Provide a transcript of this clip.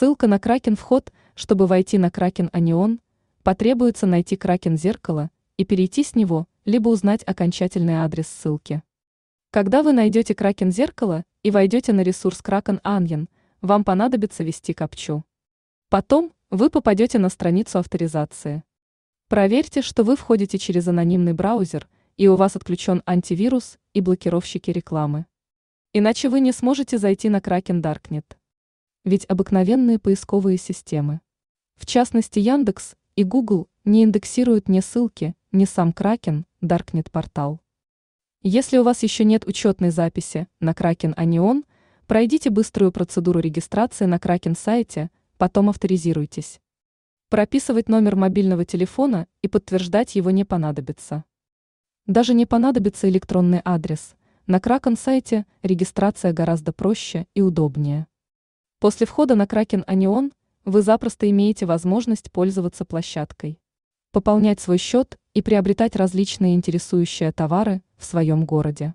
Ссылка на Кракен вход, чтобы войти на Кракен Анион, потребуется найти Кракен зеркало и перейти с него, либо узнать окончательный адрес ссылки. Когда вы найдете Кракен зеркало и войдете на ресурс Kraken Onion, вам понадобится ввести капчу. Потом вы попадете на страницу авторизации. Проверьте, что вы входите через анонимный браузер и у вас отключен антивирус и блокировщики рекламы. Иначе вы не сможете зайти на Kraken Darknet. Ведь обыкновенные поисковые системы, в частности Яндекс и Google, не индексируют ни ссылки, ни сам Kraken, Darknet портал. Если у вас еще нет учетной записи на Kraken Anion, пройдите быструю процедуру регистрации на Kraken сайте, потом авторизируйтесь. Прописывать номер мобильного телефона и подтверждать его не понадобится. Даже не понадобится электронный адрес. На Kraken сайте регистрация гораздо проще и удобнее. После входа на Kraken Anion вы запросто имеете возможность пользоваться площадкой, пополнять свой счет и приобретать различные интересующие товары в своем городе.